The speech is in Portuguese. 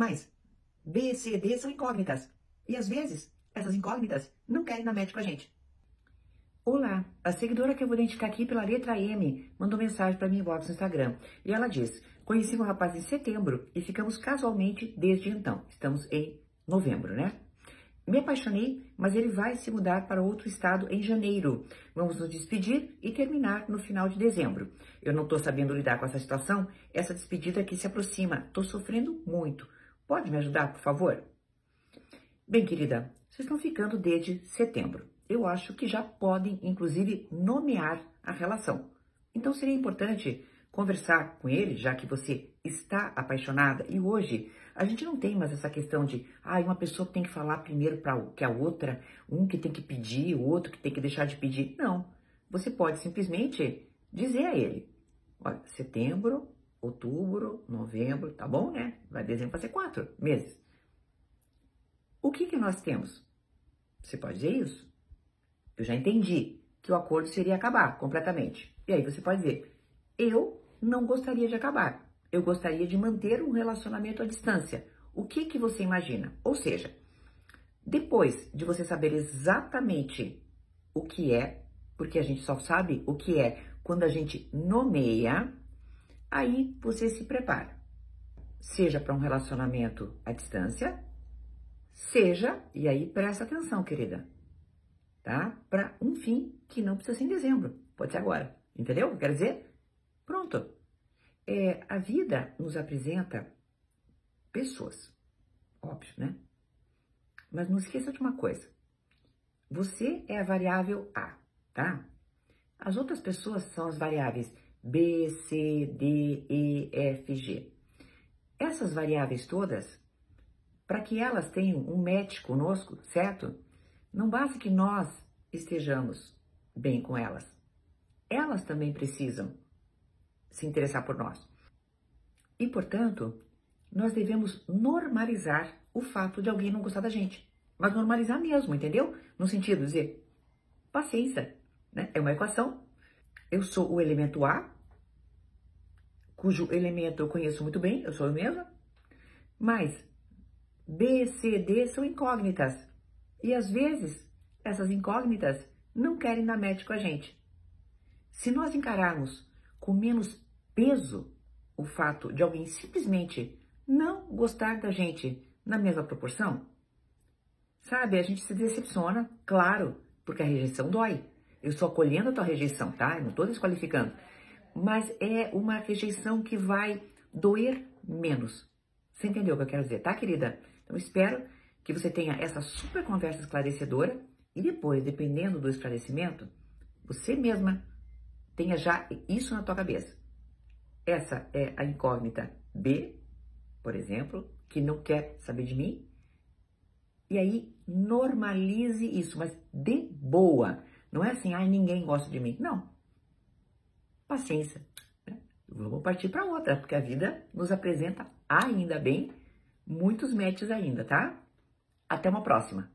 Mas B, C, D são incógnitas. E às vezes, essas incógnitas não querem dar match com a gente. Olá, a seguidora que eu vou identificar aqui pela letra M mandou mensagem para mim inbox no Instagram. E ela diz: Conheci um rapaz em setembro e ficamos casualmente desde então. Estamos em novembro, né? Me apaixonei, mas ele vai se mudar para outro estado em janeiro. Vamos nos despedir e terminar no final de dezembro. Eu não estou sabendo lidar com essa situação, essa despedida que se aproxima. Estou sofrendo muito. Pode me ajudar, por favor? Bem, querida, vocês estão ficando desde setembro. Eu acho que já podem, inclusive, nomear a relação. Então seria importante conversar com ele, já que você está apaixonada. E hoje a gente não tem mais essa questão de, ah, uma pessoa tem que falar primeiro para que a outra, um que tem que pedir, o outro que tem que deixar de pedir. Não. Você pode simplesmente dizer a ele: olha, setembro, outubro, novembro, tá bom, né? Vai dezembro vai ser quatro meses. O que que nós temos? Você pode dizer isso? Eu já entendi que o acordo seria acabar completamente. E aí você pode dizer: eu não gostaria de acabar. Eu gostaria de manter um relacionamento à distância. O que que você imagina? Ou seja, depois de você saber exatamente o que é, porque a gente só sabe o que é quando a gente nomeia, aí você se prepara. Seja para um relacionamento à distância, seja, e aí presta atenção, querida, tá? Para um fim que não precisa ser em dezembro, pode ser agora, entendeu? Quer dizer, Pronto. É, a vida nos apresenta pessoas, óbvio, né? Mas não esqueça de uma coisa: você é a variável A, tá? As outras pessoas são as variáveis B, C, D, E, F, G. Essas variáveis todas, para que elas tenham um match conosco, certo? Não basta que nós estejamos bem com elas. Elas também precisam se interessar por nós. E, portanto, nós devemos normalizar o fato de alguém não gostar da gente. Mas normalizar mesmo, entendeu? No sentido de dizer, paciência, né? É uma equação. Eu sou o elemento A, cujo elemento eu conheço muito bem, eu sou eu mesma, mas B, C, D são incógnitas. E às vezes, essas incógnitas não querem dar match com a gente. Se nós encararmos com menos peso o fato de alguém simplesmente não gostar da gente na mesma proporção? Sabe, a gente se decepciona, claro, porque a rejeição dói. Eu estou acolhendo a tua rejeição, tá? Eu não estou desqualificando. Mas é uma rejeição que vai doer menos. Você entendeu o que eu quero dizer, tá, querida? Então, espero que você tenha essa super conversa esclarecedora e depois, dependendo do esclarecimento, você mesma Tenha já isso na tua cabeça. Essa é a incógnita B, por exemplo, que não quer saber de mim. E aí normalize isso, mas de boa. Não é assim, ai, ninguém gosta de mim. Não. Paciência. Né? Vamos partir para outra, porque a vida nos apresenta, ainda bem, muitos matches ainda, tá? Até uma próxima.